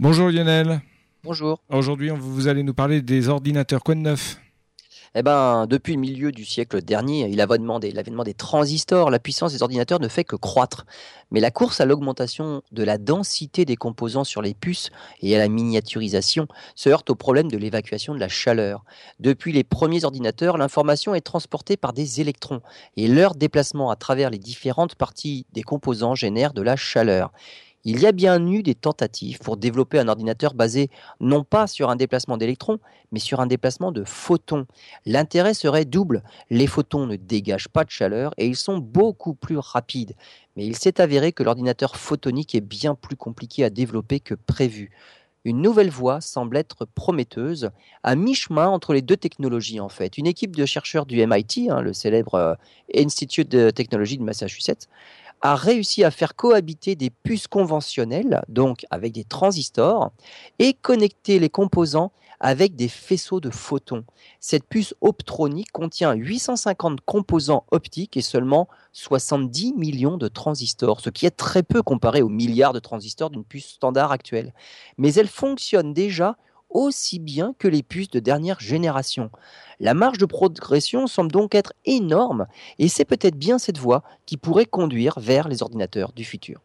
Bonjour Lionel. Bonjour. Aujourd'hui, vous allez nous parler des ordinateurs. Quoi de neuf eh ben, depuis le milieu du siècle dernier, il l'avènement des transistors. La puissance des ordinateurs ne fait que croître. Mais la course à l'augmentation de la densité des composants sur les puces et à la miniaturisation se heurte au problème de l'évacuation de la chaleur. Depuis les premiers ordinateurs, l'information est transportée par des électrons et leur déplacement à travers les différentes parties des composants génère de la chaleur. Il y a bien eu des tentatives pour développer un ordinateur basé non pas sur un déplacement d'électrons, mais sur un déplacement de photons. L'intérêt serait double. Les photons ne dégagent pas de chaleur et ils sont beaucoup plus rapides. Mais il s'est avéré que l'ordinateur photonique est bien plus compliqué à développer que prévu. Une nouvelle voie semble être prometteuse, à mi-chemin entre les deux technologies en fait. Une équipe de chercheurs du MIT, hein, le célèbre euh, Institute de Technology de Massachusetts, a réussi à faire cohabiter des puces conventionnelles, donc avec des transistors, et connecter les composants avec des faisceaux de photons. Cette puce optronique contient 850 composants optiques et seulement 70 millions de transistors, ce qui est très peu comparé aux milliards de transistors d'une puce standard actuelle. Mais elle fonctionne déjà aussi bien que les puces de dernière génération. La marge de progression semble donc être énorme et c'est peut-être bien cette voie qui pourrait conduire vers les ordinateurs du futur.